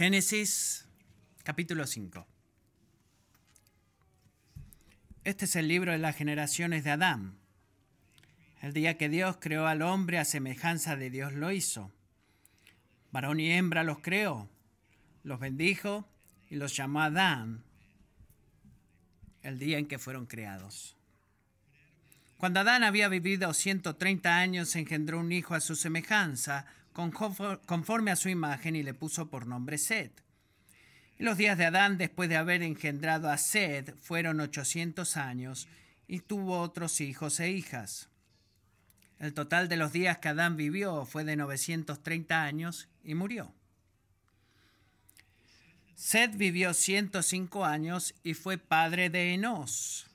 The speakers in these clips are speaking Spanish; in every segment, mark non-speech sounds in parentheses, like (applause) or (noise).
Génesis capítulo 5. Este es el libro de las generaciones de Adán. El día que Dios creó al hombre a semejanza de Dios lo hizo. Varón y hembra los creó, los bendijo y los llamó Adán el día en que fueron creados. Cuando Adán había vivido 130 años, engendró un hijo a su semejanza, conforme a su imagen, y le puso por nombre Sed. Y los días de Adán, después de haber engendrado a Sed, fueron 800 años, y tuvo otros hijos e hijas. El total de los días que Adán vivió fue de 930 años y murió. Sed vivió 105 años y fue padre de Enos.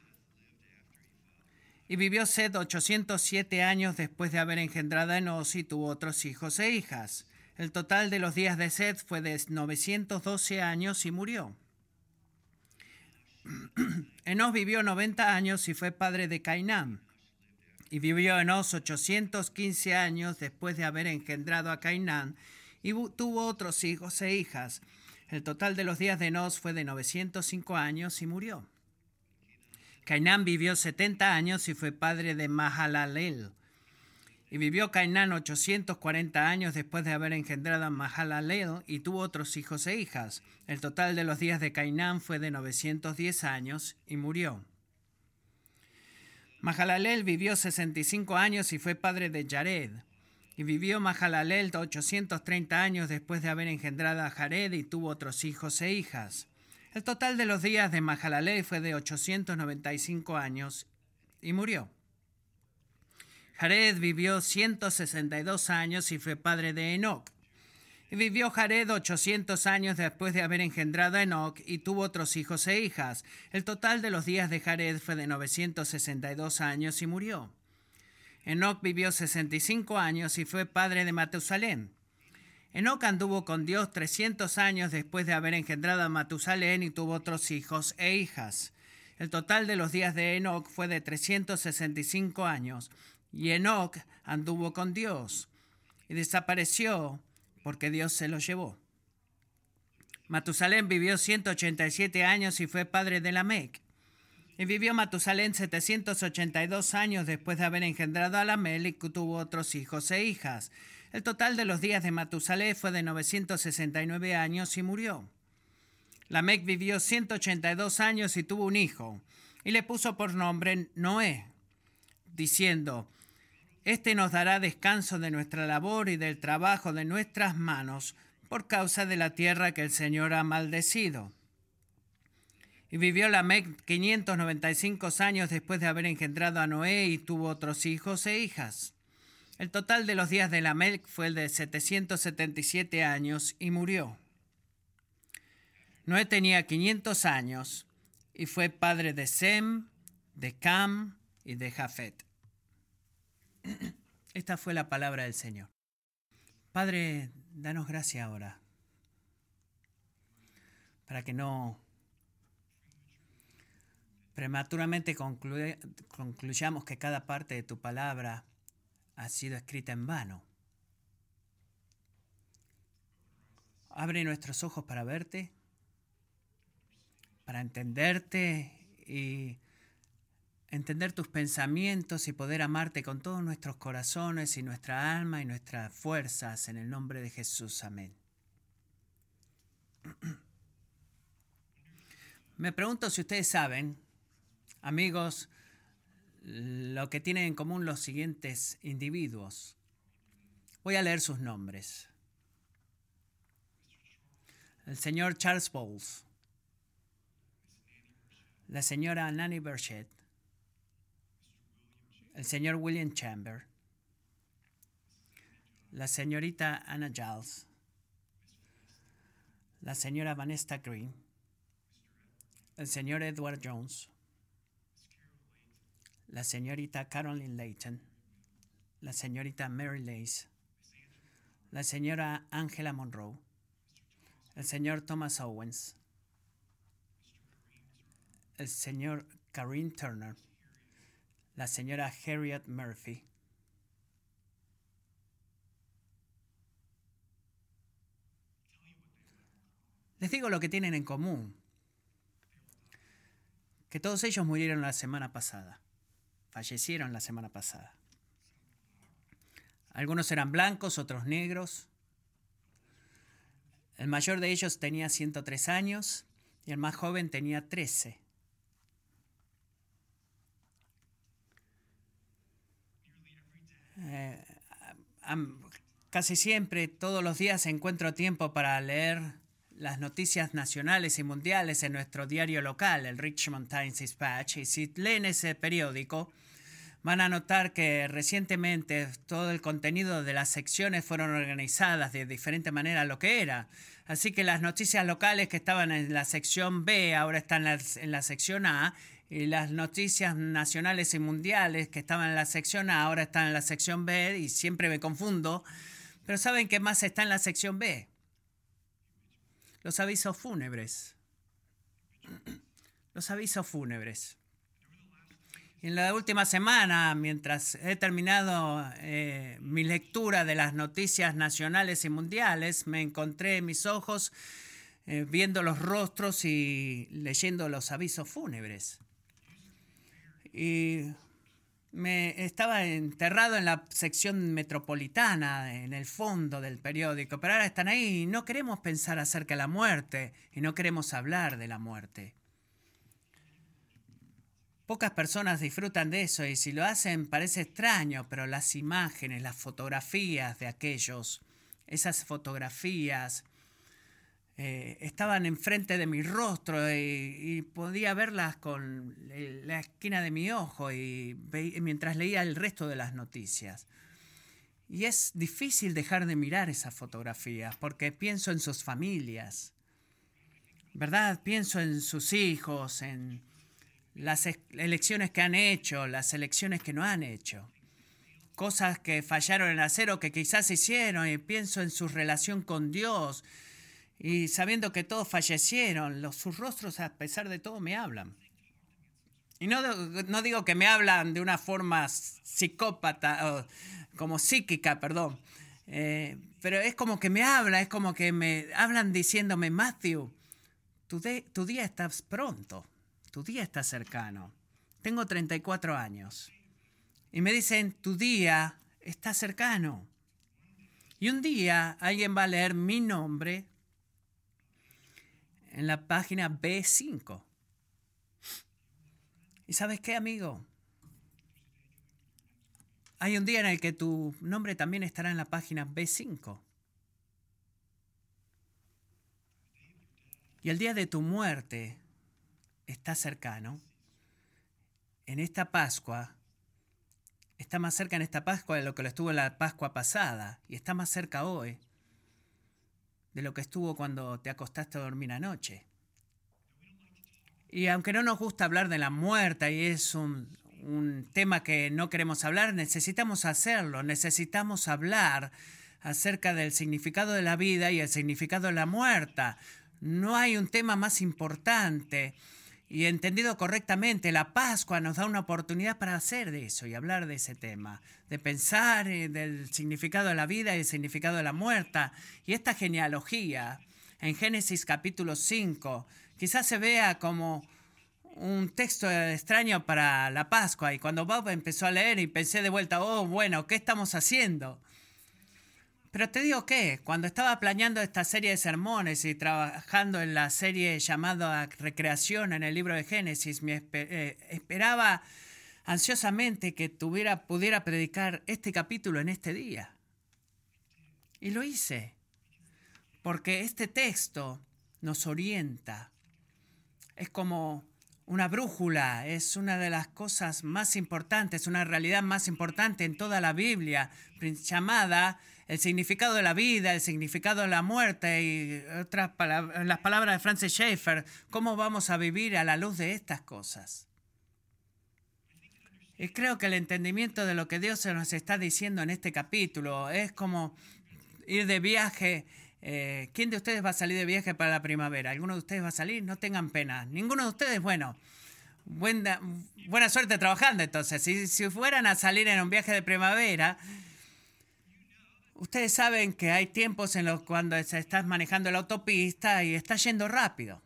Y vivió Sed 807 años después de haber engendrado a Enos y tuvo otros hijos e hijas. El total de los días de Sed fue de 912 años y murió. (clears throat) Enos vivió 90 años y fue padre de Cainán. Y vivió Enos 815 años después de haber engendrado a Cainán y tuvo otros hijos e hijas. El total de los días de Enos fue de 905 años y murió. Cainán vivió 70 años y fue padre de Mahalalel. Y vivió Cainán 840 años después de haber engendrado a Mahalalel y tuvo otros hijos e hijas. El total de los días de Cainán fue de 910 años y murió. Mahalalel vivió 65 años y fue padre de Jared. Y vivió Mahalalel 830 años después de haber engendrado a Jared y tuvo otros hijos e hijas. El total de los días de Mahalalel fue de 895 años y murió. Jared vivió 162 años y fue padre de Enoch. Y vivió Jared 800 años después de haber engendrado a Enoch y tuvo otros hijos e hijas. El total de los días de Jared fue de 962 años y murió. Enoch vivió 65 años y fue padre de Matusalén. Enoch anduvo con Dios 300 años después de haber engendrado a Matusalén y tuvo otros hijos e hijas. El total de los días de Enoch fue de 365 años, y Enoch anduvo con Dios y desapareció porque Dios se lo llevó. Matusalén vivió 187 años y fue padre de Lamec. Y vivió Matusalén 782 años después de haber engendrado a Lamel y tuvo otros hijos e hijas. El total de los días de Matusalén fue de 969 años y murió. Lamec vivió 182 años y tuvo un hijo, y le puso por nombre Noé, diciendo, Este nos dará descanso de nuestra labor y del trabajo de nuestras manos, por causa de la tierra que el Señor ha maldecido. Y vivió Lamec 595 años después de haber engendrado a Noé y tuvo otros hijos e hijas. El total de los días de Lamec fue el de 777 años y murió. Noé tenía 500 años y fue padre de Sem, de Cam y de Jafet. (clears throat) Esta fue la palabra del Señor. Padre, danos gracia ahora para que no prematuramente concluyamos que cada parte de tu palabra ha sido escrita en vano. Abre nuestros ojos para verte, para entenderte y entender tus pensamientos y poder amarte con todos nuestros corazones y nuestra alma y nuestras fuerzas en el nombre de Jesús. Amén. (clears throat) Me pregunto si ustedes saben Amigos, lo que tienen en común los siguientes individuos. Voy a leer sus nombres. El señor Charles Bowles, la señora Nanny Burchett, el señor William Chamber, la señorita Anna Giles, la señora Vanessa Green, el señor Edward Jones, la señorita Caroline Layton, la señorita Mary Lace, la señora Angela Monroe, el señor Thomas Owens, el señor Karine Turner, la señora Harriet Murphy, Les digo lo que tienen en común. Que todos ellos murieron la semana pasada. Fallecieron la semana pasada. Algunos eran blancos, otros negros. El mayor de ellos tenía 103 años y el más joven tenía 13. Eh, casi siempre, todos los días encuentro tiempo para leer las noticias nacionales y mundiales en nuestro diario local, el Richmond Times Dispatch, y si leen ese periódico, van a notar que recientemente todo el contenido de las secciones fueron organizadas de diferente manera a lo que era. Así que las noticias locales que estaban en la sección B ahora están en la sección A y las noticias nacionales y mundiales que estaban en la sección A ahora están en la sección B y siempre me confundo. Pero ¿saben qué más está en la sección B? Los avisos fúnebres. Los avisos fúnebres. En la última semana, mientras he terminado eh, mi lectura de las noticias nacionales y mundiales, me encontré mis ojos eh, viendo los rostros y leyendo los avisos fúnebres. Y me estaba enterrado en la sección metropolitana, en el fondo del periódico, pero ahora están ahí y no queremos pensar acerca de la muerte y no queremos hablar de la muerte. Pocas personas disfrutan de eso y si lo hacen parece extraño, pero las imágenes, las fotografías de aquellos, esas fotografías eh, estaban enfrente de mi rostro y, podía verlas con la esquina de mi ojo y mientras leía el resto de las noticias. Y es difícil dejar de mirar esas fotografías porque pienso en sus familias, ¿verdad? Pienso en sus hijos, en las elecciones que han hecho, las elecciones que no han hecho, cosas que fallaron en hacer o que quizás hicieron y pienso en su relación con Dios y sabiendo que todos fallecieron, los, sus rostros a pesar de todo me hablan. Y no, no digo que me hablan de una forma psicópata, como psíquica, perdón, eh, pero es como que me habla, es como que me hablan diciéndome, Matthew, tu, tu día está pronto, tu día está cercano. Tengo 34 años. Y me dicen, tu día está cercano. Y un día alguien va a leer mi nombre en la página B5. ¿Y sabes qué, amigo? Hay un día en el que tu nombre también estará en la página B5. Y el día de tu muerte está cercano. En esta Pascua, está más cerca en esta Pascua de lo que lo estuvo en la Pascua pasada. Y está más cerca hoy de lo que estuvo cuando te acostaste a dormir anoche. Y aunque no nos gusta hablar de la muerte y es un, un tema que no queremos hablar, necesitamos hacerlo, necesitamos hablar acerca del significado de la vida y el significado de la muerte. No hay un tema más importante y entendido correctamente, la Pascua nos da una oportunidad para hacer de eso y hablar de ese tema, de pensar eh, del significado de la vida y el significado de la muerte. Y esta genealogía en Génesis capítulo 5 quizás se vea como un texto extraño para la Pascua. Y cuando Bob empezó a leer y pensé de vuelta, oh, bueno, ¿qué estamos haciendo? Pero te digo que cuando estaba planeando esta serie de sermones y trabajando en la serie llamada Recreación en el libro de Génesis, me eh, esperaba ansiosamente que tuviera, pudiera predicar este capítulo en este día. Y lo hice, porque este texto nos orienta. Es como una brújula, es una de las cosas más importantes, una realidad más importante en toda la Biblia, llamada el significado de la vida, el significado de la muerte y otras palabras, las palabras de Francis Schaeffer, cómo vamos a vivir a la luz de estas cosas. Y creo que el entendimiento de lo que Dios nos está diciendo en este capítulo es como ir de viaje. Eh, ¿Quién de ustedes va a salir de viaje para la primavera? ¿Alguno de ustedes va a salir? No tengan pena. Ninguno de ustedes, bueno, buena, buena suerte trabajando entonces. Si, si fueran a salir en un viaje de primavera, Ustedes saben que hay tiempos en los cuando estás manejando la autopista y estás yendo rápido.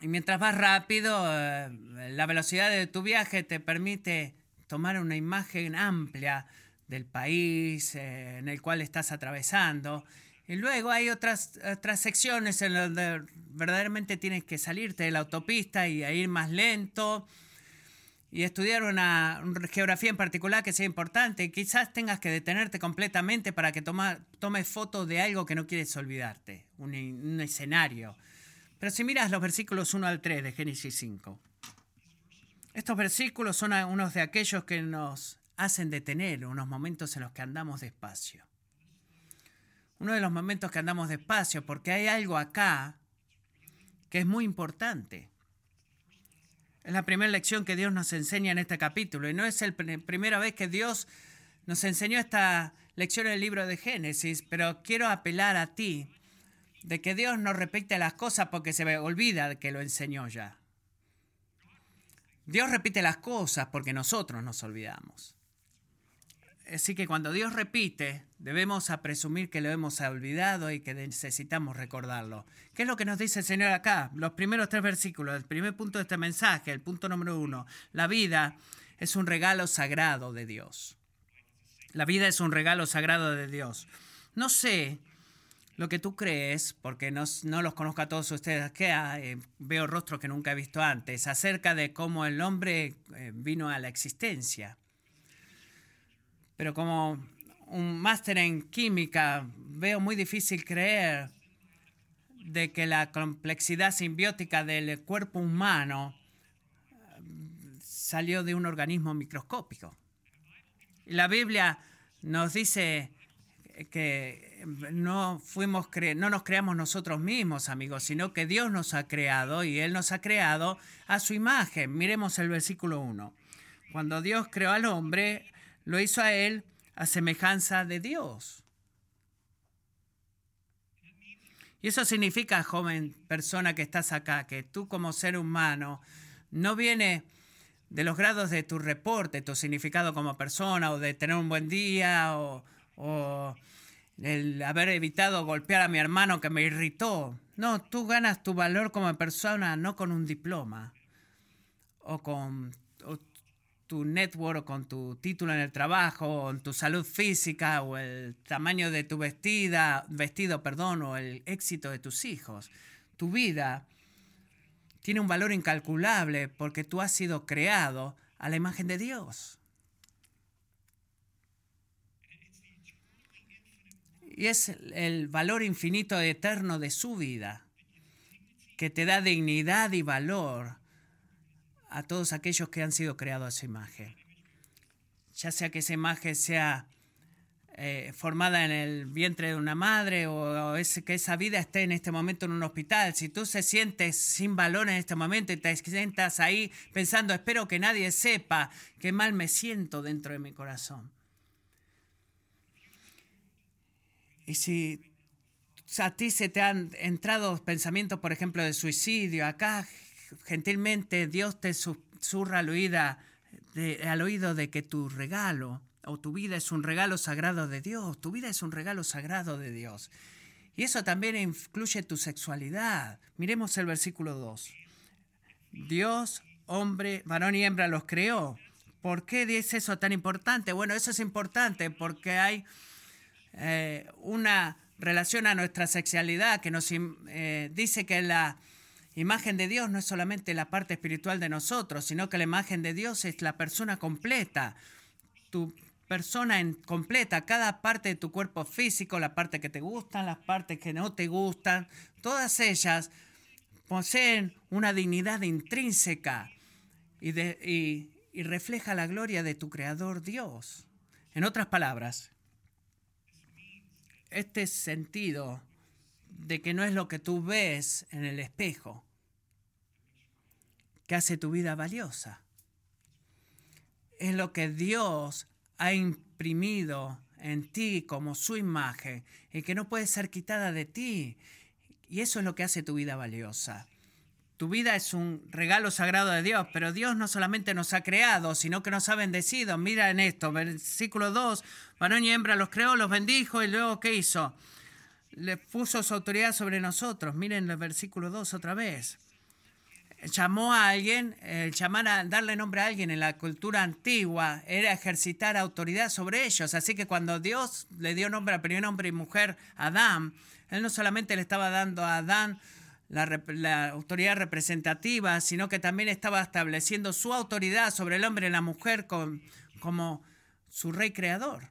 Y mientras vas rápido, eh, la velocidad de tu viaje te permite tomar una imagen amplia del país eh, en el cual estás atravesando. Y luego hay otras, otras secciones en donde verdaderamente tienes que salirte de la autopista y ir más lento y estudiar una, geografía en particular que sea importante, quizás tengas que detenerte completamente para que tomes foto de algo que no quieres olvidarte, un, un escenario. Pero si miras los versículos 1 al 3 de Génesis 5, estos versículos son unos de aquellos que nos hacen detener unos momentos en los que andamos despacio. Uno de los momentos que andamos despacio, porque hay algo acá que es muy importante. Es la primera lección que Dios nos enseña en este capítulo y no es la primera vez que Dios nos enseñó esta lección en el libro de Génesis, pero quiero apelar a ti de que Dios no repite las cosas porque se olvida que lo enseñó ya. Dios repite las cosas porque nosotros nos olvidamos. Así que cuando Dios repite, debemos presumir que lo hemos olvidado y que necesitamos recordarlo. ¿Qué es lo que nos dice el Señor acá? Los primeros tres versículos, el primer punto de este mensaje, el punto número uno. La vida es un regalo sagrado de Dios. La vida es un regalo sagrado de Dios. No sé lo que tú crees, porque no, los conozco a todos ustedes, que eh, veo rostros que nunca he visto antes, acerca de cómo el hombre eh, vino a la existencia. Pero como un máster en química, veo muy difícil creer de que la complejidad simbiótica del cuerpo humano eh, salió de un organismo microscópico. La Biblia nos dice que no fuimos no nos creamos nosotros mismos, amigos, sino que Dios nos ha creado y Él nos ha creado a su imagen. Miremos el versículo 1. Cuando Dios creó al hombre, lo hizo a él a semejanza de Dios. Y eso significa, joven persona que estás acá, que tú como ser humano no viene de los grados de tu reporte, tu significado como persona, o de tener un buen día, o, o el haber evitado golpear a mi hermano que me irritó. No, tú ganas tu valor como persona no con un diploma o con tu network o con tu título en el trabajo, o tu salud física, o el tamaño de tu vestida, vestido, perdón, o el éxito de tus hijos. Tu vida tiene un valor incalculable porque tú has sido creado a la imagen de Dios. Y es el valor infinito eterno de su vida que te da dignidad y valor a todos aquellos que han sido creados a esa imagen. Ya sea que esa imagen sea eh, formada en el vientre de una madre o, es, que esa vida esté en este momento en un hospital. Si tú se sientes sin valor en este momento y te sientas ahí pensando, espero que nadie sepa qué mal me siento dentro de mi corazón. Y si a ti se te han entrado pensamientos, por ejemplo, de suicidio, acá gentilmente Dios te susurra al oído, de, al oído de que tu regalo o tu vida es un regalo sagrado de Dios, tu vida es un regalo sagrado de Dios. Y eso también incluye tu sexualidad. Miremos el versículo 2. Dios, hombre, varón y hembra los creó. ¿Por qué es eso tan importante? Bueno, eso es importante porque hay eh, una relación a nuestra sexualidad que nos eh, dice que la imagen de Dios no es solamente la parte espiritual de nosotros, sino que la imagen de Dios es la persona completa, tu persona completa, cada parte de tu cuerpo físico, la parte que te gustan, las partes que no te gustan, todas ellas poseen una dignidad intrínseca y refleja la gloria de tu Creador Dios. En otras palabras, este sentido de que no es lo que tú ves en el espejo, que hace tu vida valiosa. Es lo que Dios ha imprimido en ti como su imagen y que no puede ser quitada de ti. Y eso es lo que hace tu vida valiosa. Tu vida es un regalo sagrado de Dios, pero Dios no solamente nos ha creado, sino que nos ha bendecido. Mira en esto, versículo 2, varón y hembra los creó, los bendijo y luego ¿qué hizo? Le puso su autoridad sobre nosotros. Miren el versículo 2 otra vez. Llamó a alguien, el llamar a darle nombre a alguien en la cultura antigua era ejercitar autoridad sobre ellos. Así que cuando Dios le dio nombre a primer hombre y mujer, Adán, Él no solamente le estaba dando a Adán la, autoridad representativa, sino que también estaba estableciendo su autoridad sobre el hombre y la mujer como su rey creador.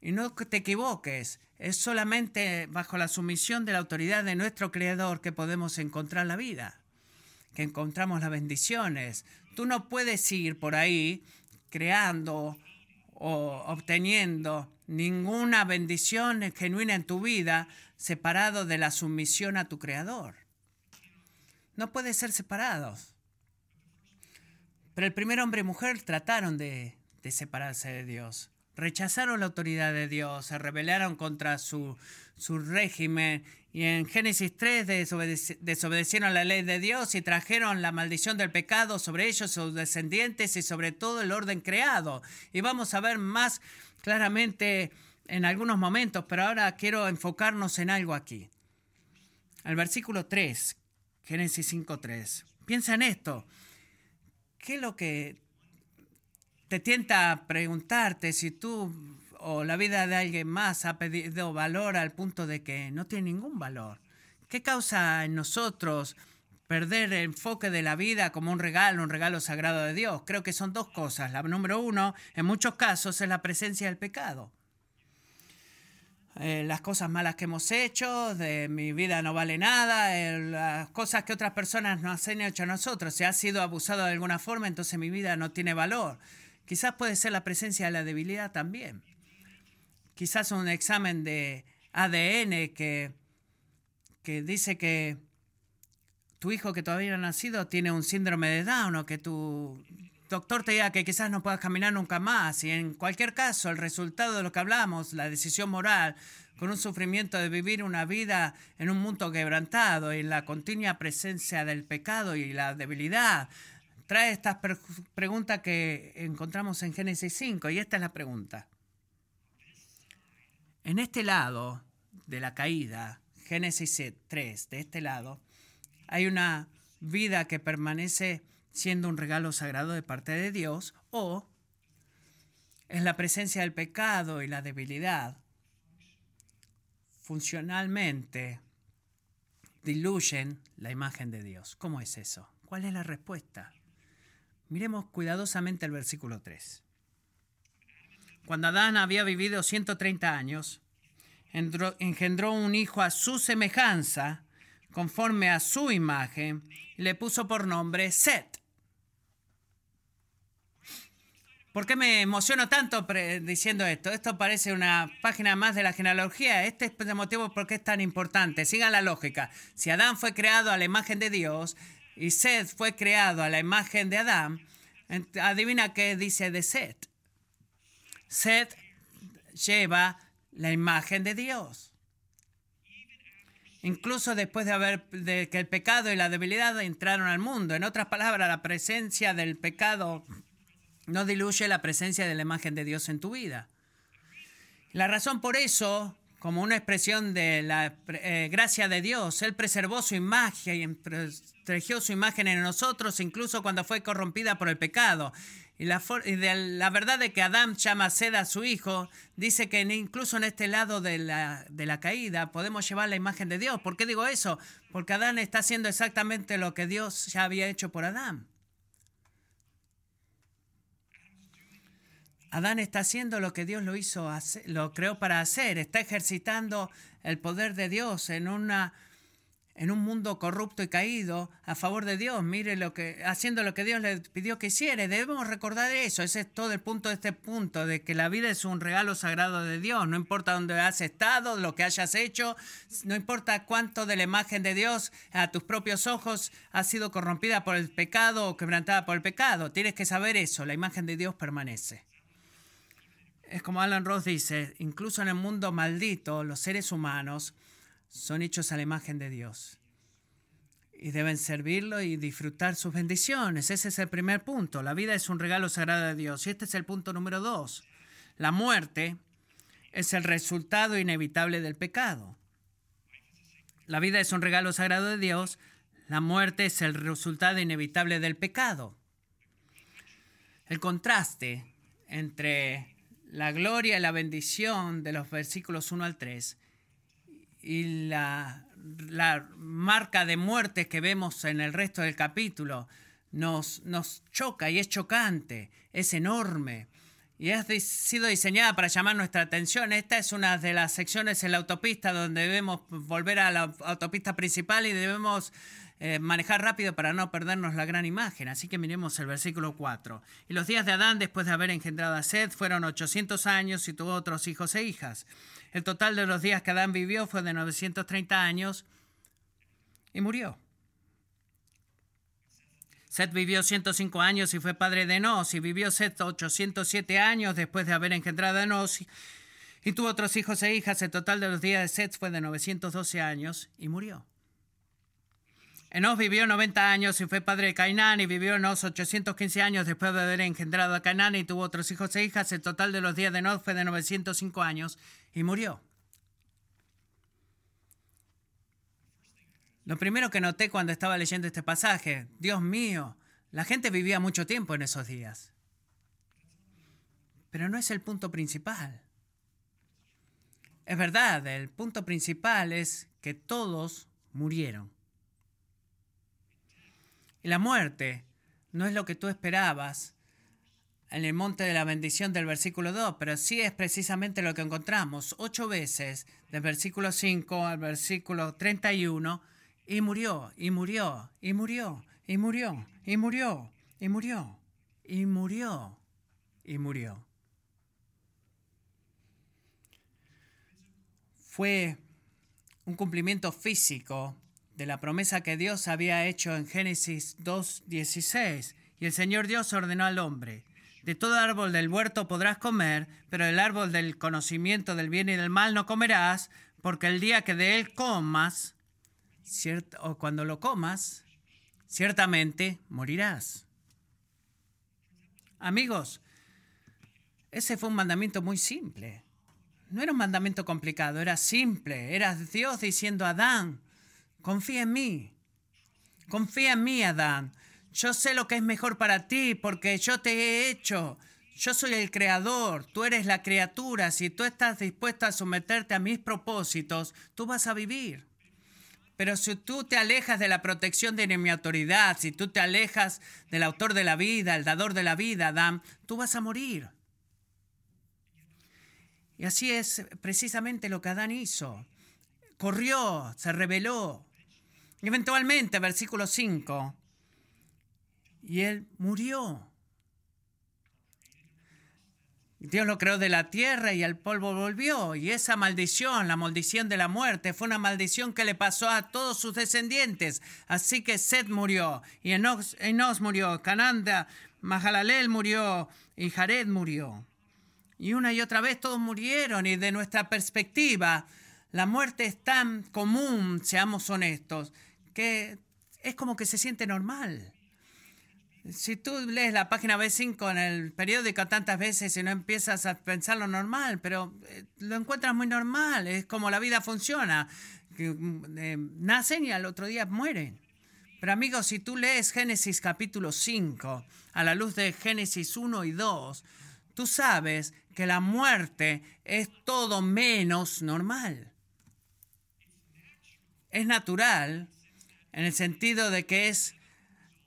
Y no te equivoques, es solamente bajo la sumisión de la autoridad de nuestro creador que podemos encontrar la vida, que encontramos las bendiciones. Tú no puedes ir por ahí creando o obteniendo ninguna bendición genuina en tu vida separado de la sumisión a tu Creador. No puede ser separados. Pero el primer hombre y mujer trataron de, de separarse de Dios. Rechazaron la autoridad de Dios, se rebelaron contra su, su régimen y en Génesis 3 desobedecieron la ley de Dios y trajeron la maldición del pecado sobre ellos, sus descendientes y sobre todo el orden creado. Y vamos a ver más claramente en algunos momentos, pero ahora quiero enfocarnos en algo aquí. El versículo 3, Génesis 5.3. Piensa en esto. ¿Qué es lo que te tienta preguntarte si tú o la vida de alguien más ha pedido valor al punto de que no tiene ningún valor? ¿Qué causa en nosotros perder el enfoque de la vida como un regalo, un regalo sagrado de Dios? Creo que son dos cosas. La número uno, en muchos casos, es la presencia del pecado. Eh, las cosas malas que hemos hecho, de mi vida no vale nada, las cosas que otras personas nos han hecho a nosotros. Si ha sido abusado de alguna forma, entonces mi vida no tiene valor. Quizás puede ser la presencia de la debilidad también. Quizás un examen de ADN que, que dice que tu hijo que todavía no ha nacido tiene un síndrome de Down o que tu doctor te diga que quizás no puedas caminar nunca más. Y en cualquier caso, el resultado de lo que hablamos, la decisión moral, con un sufrimiento de vivir una vida en un mundo quebrantado y la continua presencia del pecado y la debilidad, trae estas preguntas que encontramos en Génesis 5. Y esta es la pregunta. En este lado de la caída, Génesis 3, de este lado, hay una vida que permanece siendo un regalo sagrado de parte de Dios, o es la presencia del pecado y la debilidad funcionalmente diluyen la imagen de Dios. ¿Cómo es eso? ¿Cuál es la respuesta? Miremos cuidadosamente el versículo 3. Cuando Adán había vivido 130 años, engendró un hijo a su semejanza, conforme a su imagen, y le puso por nombre Set. ¿Por qué me emociono tanto diciendo esto? Esto parece una página más de la genealogía. Este es el motivo por qué es tan importante. Sigan la lógica. Si Adán fue creado a la imagen de Dios y Seth fue creado a la imagen de Adán, adivina qué dice de Seth. Seth lleva la imagen de Dios. Incluso después de haber de que el pecado y la debilidad entraron al mundo. En otras palabras, la presencia del pecado no diluye la presencia de la imagen de Dios en tu vida. La razón por eso, como una expresión de la eh, gracia de Dios, Él preservó su imagen, y protegió su imagen en nosotros, incluso cuando fue corrompida por el pecado. Y la, de la verdad de que Adán llama sed a su hijo, dice que incluso en este lado de la, de la caída podemos llevar la imagen de Dios. ¿Por qué digo eso? Porque Adán está haciendo exactamente lo que Dios ya había hecho por Adán. Adán está haciendo lo que Dios lo hizo, lo creó para hacer. Está ejercitando el poder de Dios en una en un mundo corrupto y caído a favor de Dios. Mire lo que haciendo lo que Dios le pidió que hiciera. Debemos recordar eso. Ese es todo el punto de este punto de que la vida es un regalo sagrado de Dios. No importa dónde has estado, lo que hayas hecho, no importa cuánto de la imagen de Dios a tus propios ojos ha sido corrompida por el pecado o quebrantada por el pecado. Tienes que saber eso. La imagen de Dios permanece. Es como Alan Ross dice, incluso en el mundo maldito, los seres humanos son hechos a la imagen de Dios. y deben servirlo y disfrutar sus bendiciones. Ese es el primer punto. La vida es un regalo sagrado de Dios. Y este es el punto número dos. La muerte es el resultado inevitable del pecado. La vida es un regalo sagrado de Dios. La muerte es el resultado inevitable del pecado. El contraste entre la gloria y la bendición de los versículos 1 al 3 y la, la marca de muerte que vemos en el resto del capítulo nos, nos choca y es chocante, es enorme y ha sido diseñada para llamar nuestra atención. Esta es una de las secciones en la autopista donde debemos volver a la autopista principal y debemos eh, manejar rápido para no perdernos la gran imagen. Así que miremos el versículo 4. Y los días de Adán, después de haber engendrado a Seth, fueron 800 años y tuvo otros hijos e hijas. El total de los días que Adán vivió fue de 930 años y murió. Seth vivió 105 años y fue padre de Enos, y vivió Seth 807 años después de haber engendrado a Enos, y tuvo otros hijos e hijas. El total de los días de Seth fue de 912 años y murió. Enos vivió 90 años y fue padre de Cainán, y vivió Enos 815 años después de haber engendrado a Cainán, y tuvo otros hijos e hijas. El total de los días de Enos fue de 905 años y murió. Lo primero que noté cuando estaba leyendo este pasaje, Dios mío, la gente vivía mucho tiempo en esos días. Pero no es el punto principal. Es verdad, el punto principal es que todos murieron. La muerte no es lo que tú esperabas en el monte de la bendición del versículo 2, pero sí es precisamente lo que encontramos ocho veces del versículo 5 al versículo 31 y murió, y murió, y murió, y murió, y murió, y murió, y murió, y murió. Fue un cumplimiento físico de la promesa que Dios había hecho en Génesis 2.16. Y el Señor Dios ordenó al hombre, de todo árbol del huerto podrás comer, pero del árbol del conocimiento del bien y del mal no comerás, porque el día que de él comas, o cuando lo comas, ciertamente morirás. Amigos, ese fue un mandamiento muy simple. No era un mandamiento complicado, era simple. Era Dios diciendo a Adán, confía en mí. Confía en mí, Adán. Yo sé lo que es mejor para ti porque yo te he hecho. Yo soy el creador, tú eres la criatura. Si tú estás dispuesta a someterte a mis propósitos, tú vas a vivir. Pero si tú te alejas de la protección de mi autoridad, si tú te alejas del autor de la vida, el dador de la vida, Adán, tú vas a morir. Y así es precisamente lo que Adán hizo. Corrió, se rebeló. Eventualmente, versículo 5, y él murió. Dios lo creó de la tierra y al polvo volvió. Y esa maldición, la maldición de la muerte, fue una maldición que le pasó a todos sus descendientes. Así que Seth murió, y Enos, murió, Cananda, Mahalalel murió, y Jared murió. Y una y otra vez todos murieron, y de nuestra perspectiva, la muerte es tan común, seamos honestos, que es como que se siente normal. Si tú lees la página B5 en el periódico tantas veces y no empiezas a pensar lo normal, pero eh, lo encuentras muy normal, es como la vida funciona. Mm, eh, nacen y al otro día mueren. Pero amigos, si tú lees Génesis capítulo 5 a la luz de Génesis 1 y 2, tú sabes que la muerte es todo menos normal. Es natural en el sentido de que es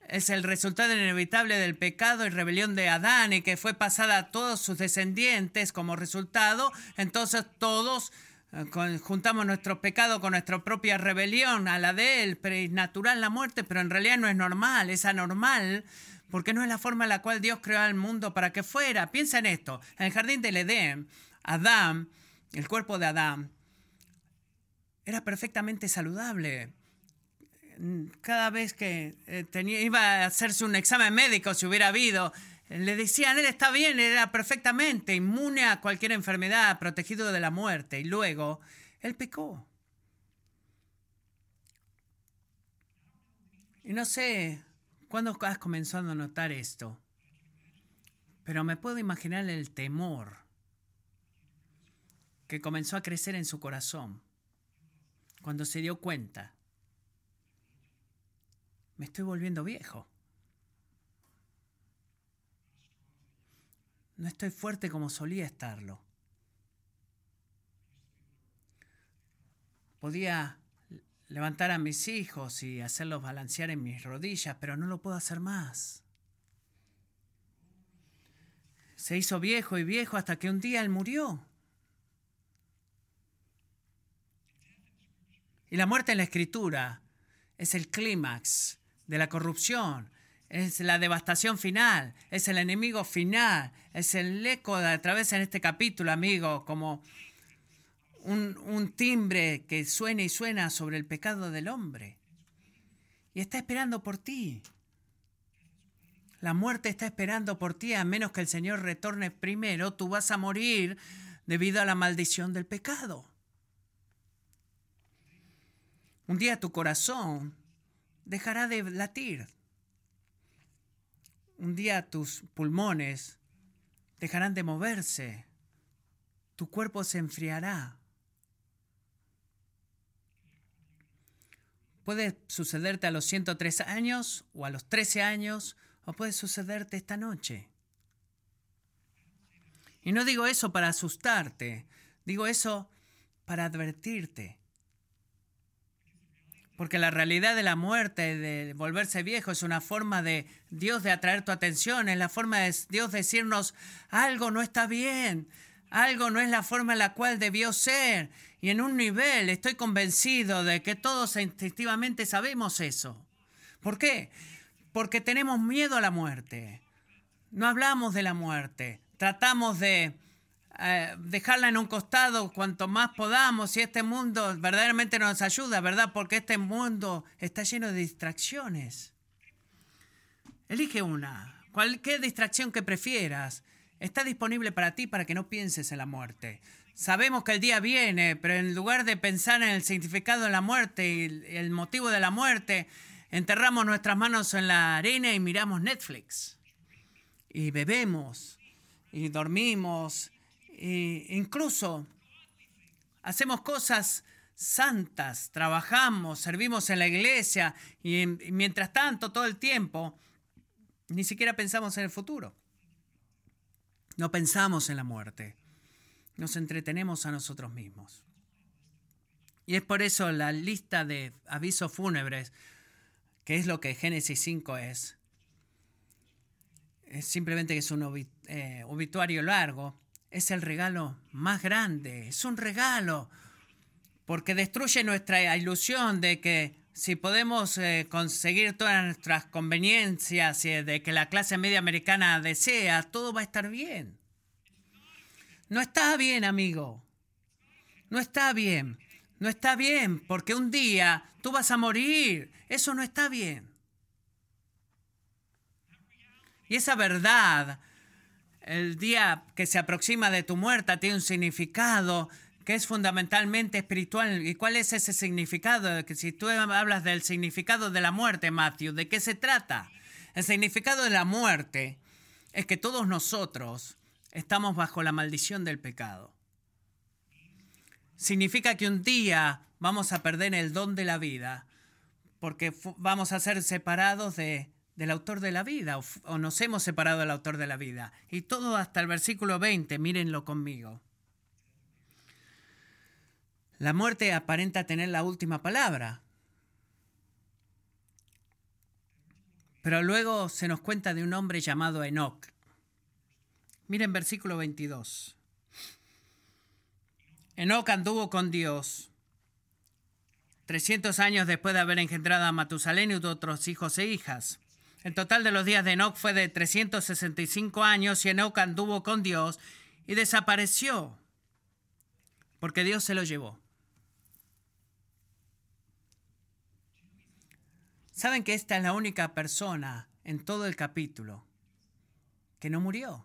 es el resultado inevitable del pecado y rebelión de Adán y que fue pasada a todos sus descendientes como resultado, entonces todos eh, juntamos nuestro pecado con nuestra propia rebelión a la de él, pero es natural la muerte, pero en realidad no es normal, es anormal, porque no es la forma en la cual Dios creó al mundo para que fuera. Piensa en esto, en el jardín del Edén, Adán, el cuerpo de Adán, era perfectamente saludable cada vez que eh, tenía, iba a hacerse un examen médico, si hubiera habido, le decían, él está bien, era perfectamente inmune a cualquier enfermedad, protegido de la muerte. Y luego, él pecó. Y no sé cuándo has comenzado a notar esto, pero me puedo imaginar el temor que comenzó a crecer en su corazón cuando se dio cuenta, me estoy volviendo viejo. No estoy fuerte como solía estarlo. Podía levantar a mis hijos y hacerlos balancear en mis rodillas, pero no lo puedo hacer más. Se hizo viejo y viejo hasta que un día él murió. Y la muerte en la escritura es el clímax de la corrupción, es la devastación final, es el enemigo final, es el eco de a través en este capítulo, amigo, como un, un timbre que suena y suena sobre el pecado del hombre. Y está esperando por ti. La muerte está esperando por ti, a menos que el Señor retorne primero, tú vas a morir debido a la maldición del pecado. Un día tu corazón dejará de latir. Un día tus pulmones dejarán de moverse. Tu cuerpo se enfriará. Puede sucederte a los 103 años o a los 13 años o puede sucederte esta noche. Y no digo eso para asustarte, digo eso para advertirte. Porque la realidad de la muerte, de volverse viejo, es una forma de Dios de atraer tu atención, es la forma de Dios decirnos, algo no está bien, algo no es la forma en la cual debió ser. Y en un nivel estoy convencido de que todos instintivamente sabemos eso. ¿Por qué? Porque tenemos miedo a la muerte. No hablamos de la muerte. Tratamos de eh, dejarla en un costado cuanto más podamos y este mundo verdaderamente nos ayuda, ¿verdad? Porque este mundo está lleno de distracciones. Elige una, cualquier distracción que prefieras. Está disponible para ti para que no pienses en la muerte. Sabemos que el día viene, pero en lugar de pensar en el significado de la muerte y el motivo de la muerte, enterramos nuestras manos en la arena y miramos Netflix. Y bebemos y dormimos e incluso hacemos cosas santas, trabajamos, servimos en la iglesia y, mientras tanto todo el tiempo ni siquiera pensamos en el futuro. No pensamos en la muerte. Nos entretenemos a nosotros mismos. Y es por eso la lista de avisos fúnebres, que es lo que Génesis 5 es, es simplemente que es un eh, obituario largo, es el regalo más grande, es un regalo, porque destruye nuestra ilusión de que si podemos eh, conseguir todas nuestras conveniencias y de que la clase media americana desea, todo va a estar bien. No está bien, amigo. No está bien. No está bien, porque un día tú vas a morir. Eso no está bien. Y esa verdad el día que se aproxima de tu muerte tiene un significado que es fundamentalmente espiritual. ¿Y cuál es ese significado? Que si tú hablas del significado de la muerte, Matthew, ¿de qué se trata? El significado de la muerte es que todos nosotros estamos bajo la maldición del pecado. Significa que un día vamos a perder el don de la vida porque vamos a ser separados de del autor de la vida o, nos hemos separado del autor de la vida. Y todo hasta el versículo 20, mírenlo conmigo. La muerte aparenta tener la última palabra. Pero luego se nos cuenta de un hombre llamado Enoch. Miren versículo 22. Enoch anduvo con Dios 300 años después de haber engendrado a Matusalén y otros hijos e hijas. El total de los días de Enoch fue de 365 años y Enoch anduvo con Dios y desapareció porque Dios se lo llevó. ¿Saben que esta es la única persona en todo el capítulo que no murió?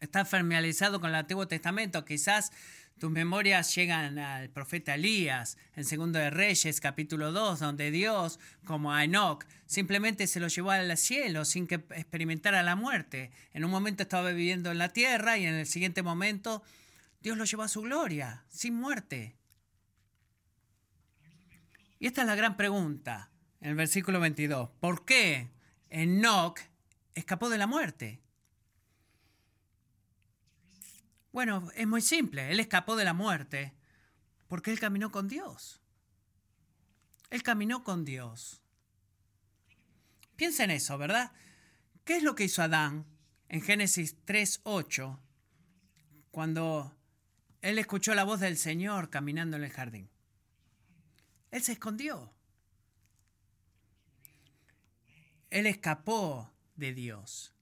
Está familiarizado con el Antiguo Testamento. Quizás Tus memorias llegan al profeta Elías en Segundo de Reyes, capítulo 2, donde Dios, como a Enoch, simplemente se lo llevó al cielo sin que experimentara la muerte. En un momento estaba viviendo en la tierra y en el siguiente momento Dios lo llevó a su gloria, sin muerte. Y esta es la gran pregunta en el versículo 22. ¿Por qué Enoch escapó de la muerte? Bueno, es muy simple. Él escapó de la muerte porque él caminó con Dios. Él caminó con Dios. Piensa en eso, ¿verdad? ¿Qué es lo que hizo Adán en Génesis 3.8 cuando él escuchó la voz del Señor caminando en el jardín? Él se escondió. Él escapó de Dios.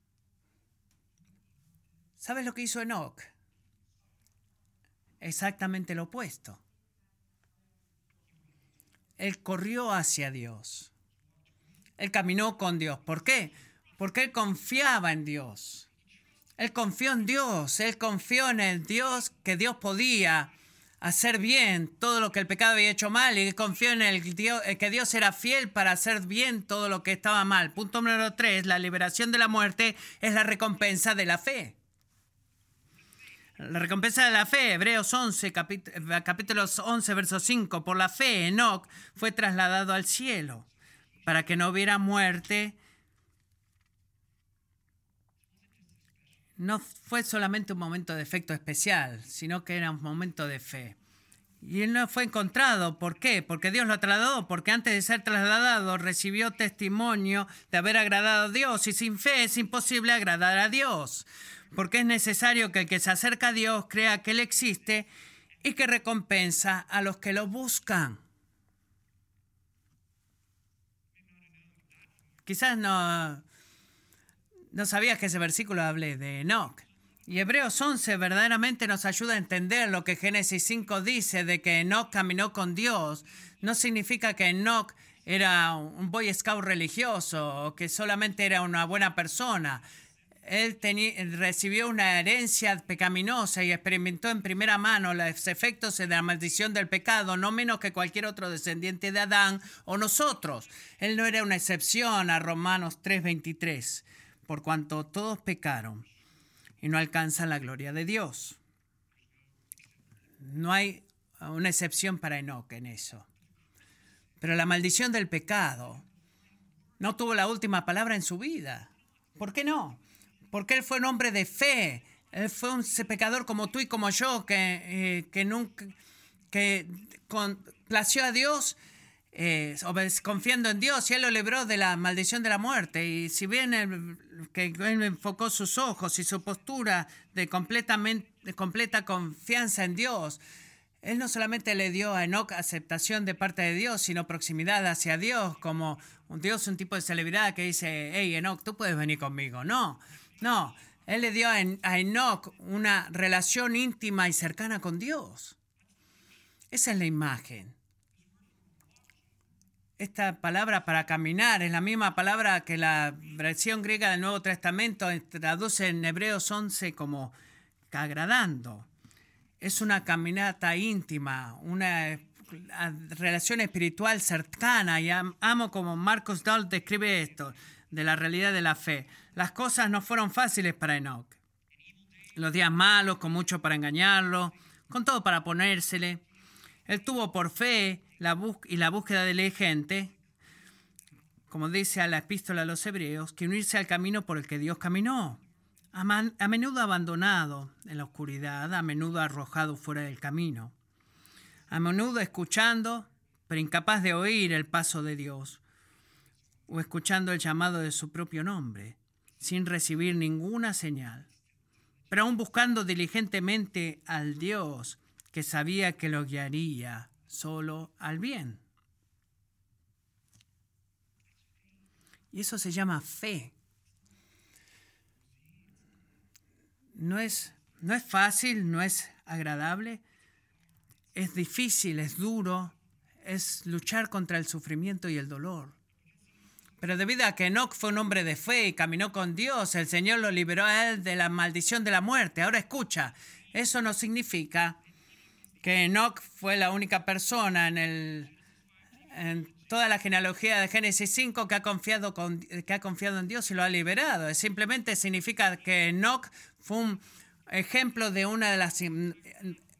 ¿Sabes lo que hizo Enoch? Exactamente lo opuesto. Él corrió hacia Dios. Él caminó con Dios. ¿Por qué? Porque él confiaba en Dios. Él confió en Dios. Él confió en el Dios que Dios podía hacer bien todo lo que el pecado había hecho mal y él confió en el Dios, que Dios era fiel para hacer bien todo lo que estaba mal. Punto número tres, la liberación de la muerte es la recompensa de la fe. La recompensa de la fe, Hebreos 11, capítulos 11, verso 5. Por la fe, Enoch fue trasladado al cielo para que no hubiera muerte. No fue solamente un momento de efecto especial, sino que era un momento de fe. Y él no fue encontrado. ¿Por qué? Porque Dios lo trasladó, porque antes de ser trasladado recibió testimonio de haber agradado a Dios y sin fe es imposible agradar a Dios porque es necesario que el que se acerca a Dios crea que Él existe y que recompensa a los que lo buscan. Quizás no, no sabías que ese versículo hable de Enoch. Y Hebreos 11 verdaderamente nos ayuda a entender lo que Génesis 5 dice de que Enoch caminó con Dios. No significa que Enoch era un boy scout religioso o que solamente era una buena persona él recibió una herencia pecaminosa y experimentó en primera mano los efectos de la maldición del pecado, no menos que cualquier otro descendiente de Adán o nosotros. Él no era una excepción a Romanos 3:23, por cuanto todos pecaron y no alcanzan la gloria de Dios. No hay una excepción para Enoch en eso. Pero la maldición del pecado no tuvo la última palabra en su vida. ¿Por qué no? Porque él fue un hombre de fe. Él fue un pecador como tú y como yo, que, eh, que nunca, que complació a Dios, eh, confiando en Dios, y él lo libró de la maldición de la muerte. Y si bien él, que enfocó sus ojos y su postura de, completamente, de completa confianza en Dios, él no solamente le dio a Enoch aceptación de parte de Dios, sino proximidad hacia Dios, como un Dios, un tipo de celebridad que dice, hey Enoch, tú puedes venir conmigo. No, no, él le dio a Enoch una relación íntima y cercana con Dios. Esa es la imagen. Esta palabra para caminar es la misma palabra que la versión griega del Nuevo Testamento traduce en Hebreos 11 como agradando. Es una caminata íntima, una relación espiritual cercana y amo como Marcos Dahl describe esto de la realidad de la fe. Las cosas no fueron fáciles para Enoch. Los días malos, con mucho para engañarlo, con todo para ponérsele. Él tuvo por fe la y la búsqueda de la gente, como dice a la epístola a los hebreos, que unirse al camino por el que Dios caminó. A, a menudo abandonado en la oscuridad, a menudo arrojado fuera del camino. A menudo escuchando, pero incapaz de oír el paso de Dios o escuchando el llamado de su propio nombre, sin recibir ninguna señal, pero aún buscando diligentemente al Dios que sabía que lo guiaría solo al bien. Y eso se llama fe. No es, no es fácil, no es agradable, es difícil, es duro, es luchar contra el sufrimiento y el dolor. Pero debido a que Enoch fue un hombre de fe y caminó con Dios, el Señor lo liberó a él de la maldición de la muerte. Ahora escucha, eso no significa que Enoch fue la única persona en, el, en toda la genealogía de Génesis 5 que ha, confiado con, que ha confiado en Dios y lo ha liberado. Simplemente significa que Enoch fue un ejemplo de una de las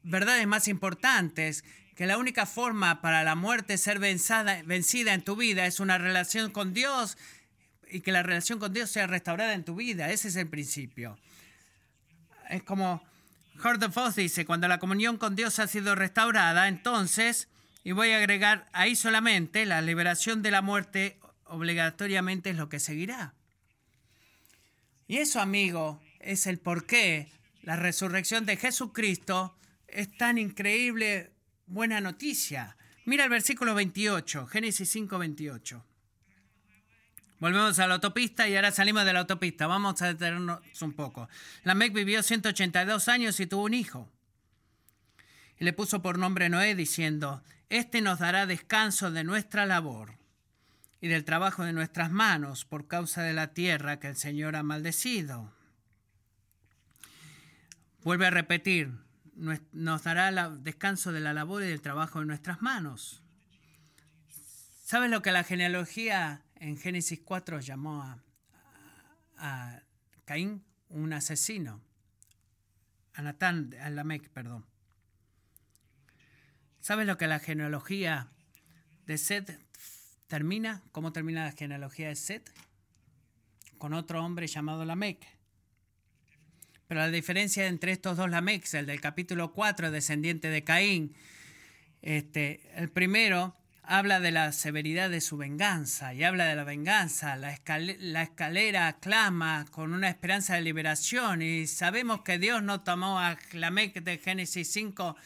verdades más importantes, que la única forma para la muerte ser vencida, en tu vida es una relación con Dios y que la relación con Dios sea restaurada en tu vida. Ese es el principio. Es como Horton Foss dice, cuando la comunión con Dios ha sido restaurada, entonces, y voy a agregar ahí solamente, la liberación de la muerte obligatoriamente es lo que seguirá. Y eso, amigo, es el por qué la resurrección de Jesucristo es tan increíble buena noticia. Mira el versículo 28, Génesis 5, 28. Volvemos a la autopista y ahora salimos de la autopista. Vamos a detenernos un poco. Lamec vivió 182 años y tuvo un hijo. Y le puso por nombre Noé diciendo, Este nos dará descanso de nuestra labor y del trabajo de nuestras manos por causa de la tierra que el Señor ha maldecido. Vuelve a repetir, nos dará descanso de la labor y del trabajo de nuestras manos. ¿Sabes lo que la genealogía en Génesis 4 llamó a, Caín un asesino? A Natán, perdón. ¿Sabes lo que la genealogía de Seth termina? ¿Cómo termina la genealogía de Seth? Con otro hombre llamado Lamec. Pero la diferencia entre estos dos Lamex, el del capítulo 4, descendiente de Caín, este, el primero habla de la severidad de su venganza y habla de la venganza. La, la escalera clama con una esperanza de liberación y sabemos que Dios no tomó a Lamec de Génesis 5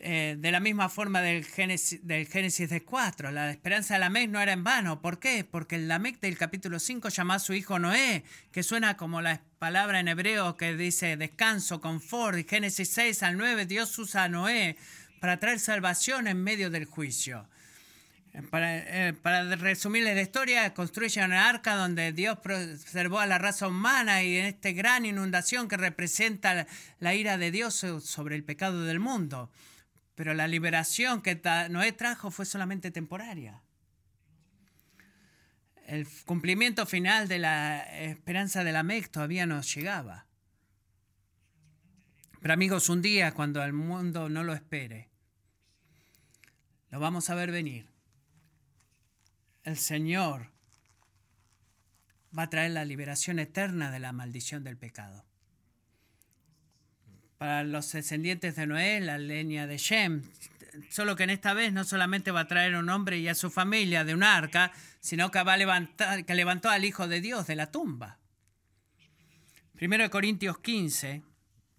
eh, de la misma forma del Génesis, del Génesis de 4. La esperanza de Lamec no era en vano. ¿Por qué? Porque el Lamec del capítulo 5 llama a su hijo Noé, que suena como la palabra en hebreo que dice descanso, confort. Y Génesis 6 al 9, Dios usa a Noé para traer salvación en medio del juicio. Para, eh, para, resumir la historia, construye una arca donde Dios preservó a la raza humana y en esta gran inundación que representa la ira de Dios sobre el pecado del mundo. Pero la liberación que Noé trajo fue solamente temporaria. El cumplimiento final de la esperanza de la MEC todavía no llegaba. Pero amigos, un día cuando el mundo no lo espere, lo vamos a ver venir. El Señor va a traer la liberación eterna de la maldición del pecado. Para los descendientes de Noé, la leña de Shem. Solo que en esta vez no solamente va a traer un hombre y a su familia de un arca, sino que va a levantar, que levantó al Hijo de Dios de la tumba. Primero de Corintios 15,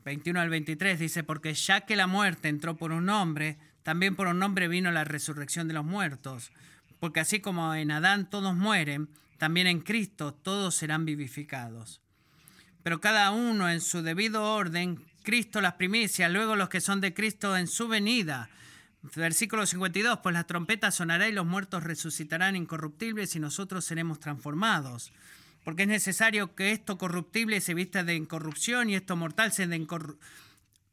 21 al 23 dice, porque ya que la muerte entró por un hombre, también por un hombre vino la resurrección de los muertos. Porque así como en Adán todos mueren, también en Cristo todos serán vivificados. Pero cada uno en su debido orden, Cristo las primicias, luego los que son de Cristo en su venida. Versículo 52, pues la trompeta sonará y los muertos resucitarán incorruptibles y nosotros seremos transformados. Porque es necesario que esto corruptible se vista de incorrupción y esto mortal se de,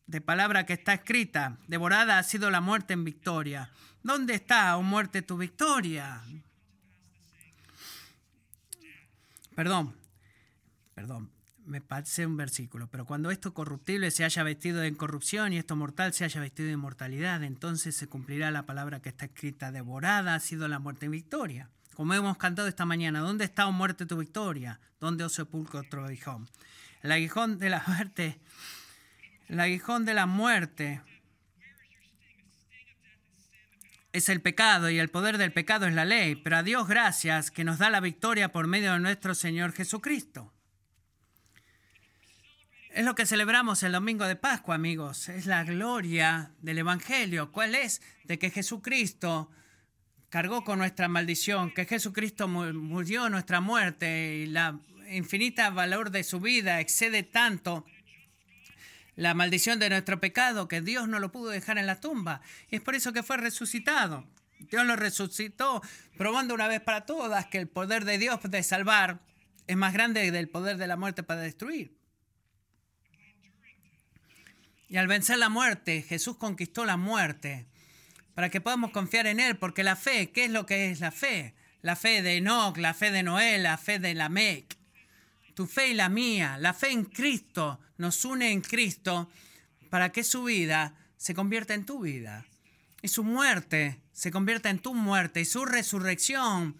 de palabra que está escrita. Devorada ha sido la muerte en victoria. ¿Dónde está, oh muerte, tu victoria? Perdón, perdón me parece un versículo, pero cuando esto corruptible se haya vestido de incorrupción y esto mortal se haya vestido de inmortalidad, entonces se cumplirá la palabra que está escrita, devorada ha sido la muerte en victoria. Como hemos cantado esta mañana, ¿dónde está, oh muerte, tu victoria? ¿Dónde, oh sepulcro, otro aguijón? El aguijón de la muerte, el aguijón de la muerte es el pecado y el poder del pecado es la ley, pero a Dios gracias que nos da la victoria por medio de nuestro Señor Jesucristo. Es lo que celebramos el domingo de Pascua, amigos. Es la gloria del Evangelio. ¿Cuál es? De que Jesucristo cargó con nuestra maldición, que Jesucristo murió nuestra muerte y la infinita valor de su vida excede tanto la maldición de nuestro pecado que Dios no lo pudo dejar en la tumba. Y es por eso que fue resucitado. Dios lo resucitó, probando una vez para todas que el poder de Dios de salvar es más grande del poder de la muerte para destruir. Y al vencer la muerte, Jesús conquistó la muerte para que podamos confiar en Él, porque la fe, ¿qué es lo que es la fe? La fe de Enoch, la fe de Noé, la fe de Lamec. Tu fe y la mía, la fe en Cristo nos une en Cristo para que su vida se convierta en tu vida. Y su muerte se convierta en tu muerte. Y su resurrección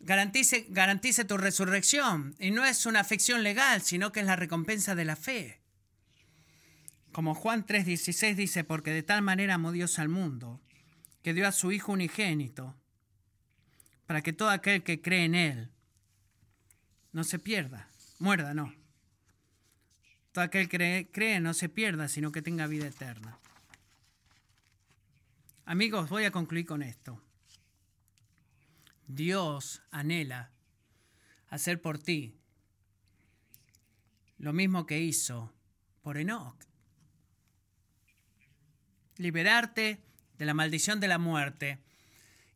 garantice, garantice tu resurrección. Y no es una afección legal, sino que es la recompensa de la fe. Como Juan 3:16 dice, porque de tal manera amó Dios al mundo, que dio a su Hijo unigénito, para que todo aquel que cree en Él no se pierda, muerda, no. Todo aquel que cree, no se pierda, sino que tenga vida eterna. Amigos, voy a concluir con esto. Dios anhela hacer por ti lo mismo que hizo por Enoch liberarte de la maldición de la muerte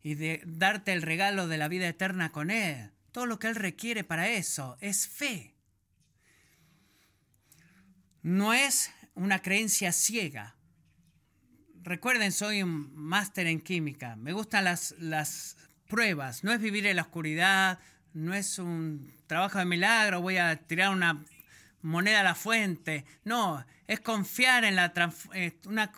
y de darte el regalo de la vida eterna con Él. Todo lo que Él requiere para eso es fe. No es una creencia ciega. Recuerden, soy un máster en química. Me gustan las, las pruebas. No es vivir en la oscuridad, no es un trabajo de milagro, voy a tirar una moneda a la fuente. No, es confiar en la, eh, una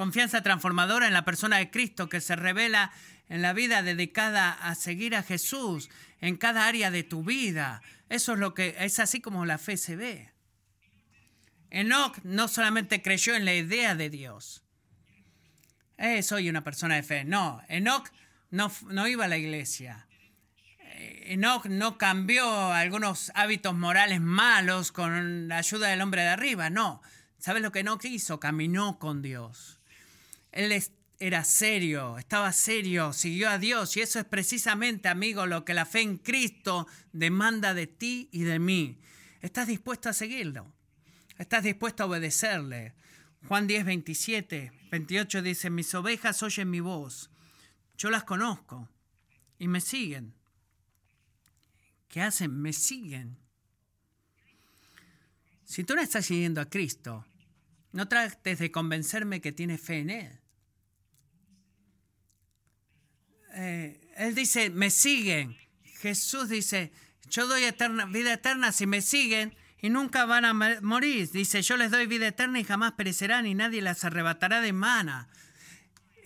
confianza transformadora en la persona de Cristo que se revela en la vida dedicada a seguir a Jesús en cada área de tu vida. Eso es lo que es así como la fe se ve. Enoch no solamente creyó en la idea de Dios. Eh, soy una persona de fe. No, Enoch no, no iba a la iglesia. Eh, Enoch no cambió algunos hábitos morales malos con la ayuda del hombre de arriba. No. ¿Sabes lo que Enoch hizo? Caminó con Dios. Él era serio, estaba serio, siguió a Dios y eso es precisamente, amigo, lo que la fe en Cristo demanda de ti y de mí. ¿Estás dispuesto a seguirlo? ¿Estás dispuesto a obedecerle? Juan 10, 27, 28 dice, mis ovejas oyen mi voz, yo las conozco y me siguen. ¿Qué hacen? Me siguen. Si tú no estás siguiendo a Cristo, no trates de convencerme que tienes fe en Él. Eh, él dice, me siguen. Jesús dice, yo doy eterna, vida eterna si me siguen y nunca van a morir. Dice, yo les doy vida eterna y jamás perecerán y nadie las arrebatará de mana.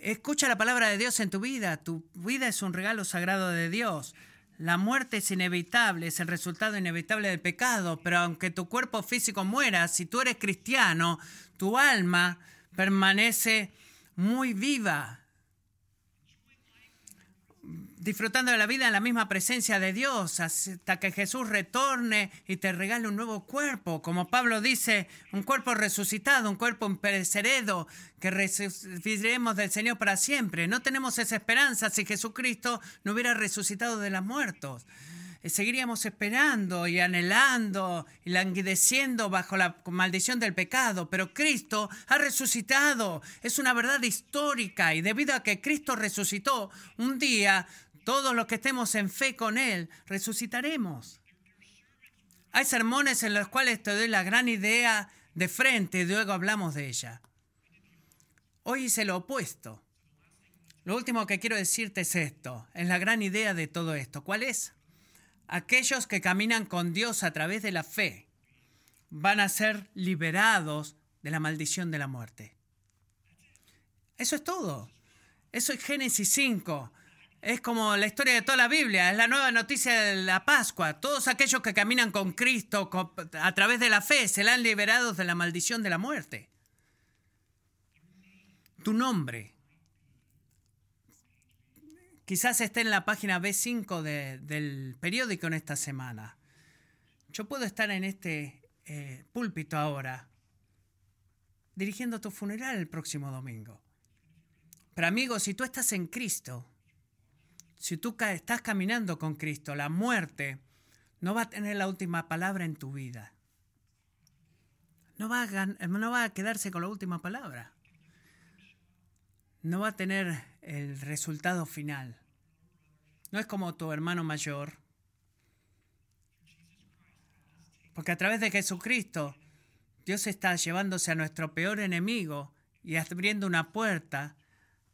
Escucha la palabra de Dios en tu vida. Tu vida es un regalo sagrado de Dios. La muerte es inevitable, es el resultado inevitable del pecado, pero aunque tu cuerpo físico muera, si tú eres cristiano, tu alma permanece muy viva, disfrutando de la vida en la misma presencia de Dios hasta que Jesús retorne y te regale un nuevo cuerpo. Como Pablo dice, un cuerpo resucitado, un cuerpo imperecedero que resucitaremos del Señor para siempre. No tenemos esa esperanza si Jesucristo no hubiera resucitado de los muertos. Eh, seguiríamos esperando y anhelando y languideciendo bajo la maldición del pecado, pero Cristo ha resucitado. Es una verdad histórica y debido a que Cristo resucitó, un día todos los que estemos en fe con Él resucitaremos. Hay sermones en los cuales te doy la gran idea de frente y luego hablamos de ella. Hoy hice lo opuesto. Lo último que quiero decirte es esto, es la gran idea de todo esto. ¿Cuál es? aquellos que caminan con Dios a través de la fe van a ser liberados de la maldición de la muerte. Eso es todo. Eso es Génesis 5. Es como la historia de toda la Biblia, es la nueva noticia de la Pascua. Todos aquellos que caminan con Cristo a través de la fe serán liberados de la maldición de la muerte. Tu nombre Quizás esté en la página B5 del periódico en esta semana. Yo puedo estar en este eh, púlpito ahora dirigiendo tu funeral el próximo domingo. Pero amigo, si tú estás en Cristo, si tú estás caminando con Cristo, la muerte no va a tener la última palabra en tu vida. No va a, no va a quedarse con la última palabra. No va a tener el resultado final. No es como tu hermano mayor. Porque a través de Jesucristo Dios está llevándose a nuestro peor enemigo y abriendo una puerta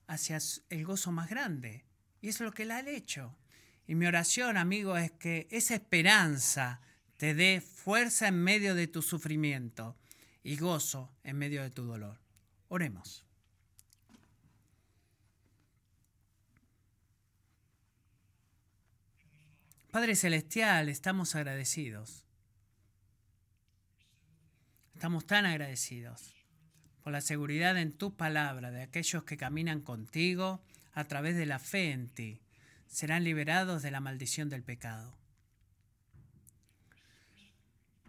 hacia el gozo más grande. Y es lo que Él ha hecho. Y mi oración, amigo, es que esa esperanza te dé fuerza en medio de tu sufrimiento y gozo en medio de tu dolor. Oremos. Padre Celestial, estamos agradecidos. Estamos tan agradecidos por la seguridad en tu palabra de aquellos que caminan contigo a través de la fe en ti. Serán liberados de la maldición del pecado.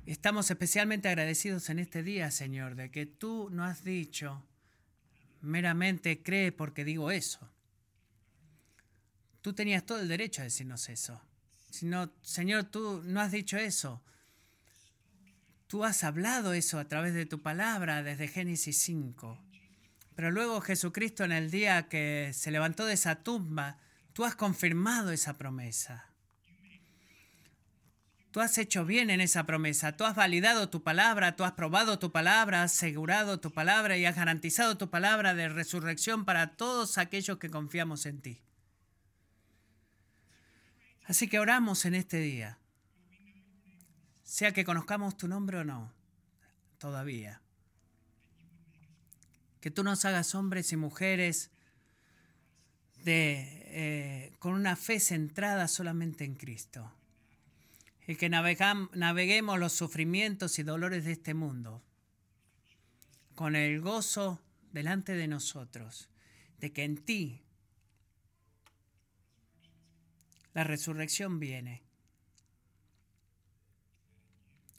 Estamos especialmente agradecidos en este día, Señor, de que tú no has dicho meramente cree porque digo eso. Tú tenías todo el derecho a decirnos eso. Sino, Señor, tú no has dicho eso. Tú has hablado eso a través de tu palabra desde Génesis 5. Pero luego Jesucristo en el día que se levantó de esa tumba, tú has confirmado esa promesa. Tú has hecho bien en esa promesa, tú has validado tu palabra, tú has probado tu palabra, has asegurado tu palabra y has garantizado tu palabra de resurrección para todos aquellos que confiamos en ti. Así que oramos en este día, sea que conozcamos tu nombre o no, todavía. Que tú nos hagas hombres y mujeres de, eh, con una fe centrada solamente en Cristo. Y que naveguemos los sufrimientos y dolores de este mundo con el gozo delante de nosotros, de que en ti la resurrección viene.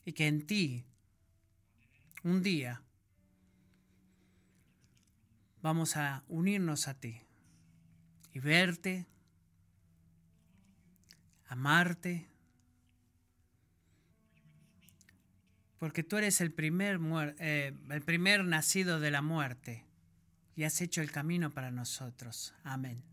Y que en ti, un día, vamos a unirnos a ti y verte, amarte, porque tú eres el primer, eh, el primer nacido de la muerte y has hecho el camino para nosotros. Amén.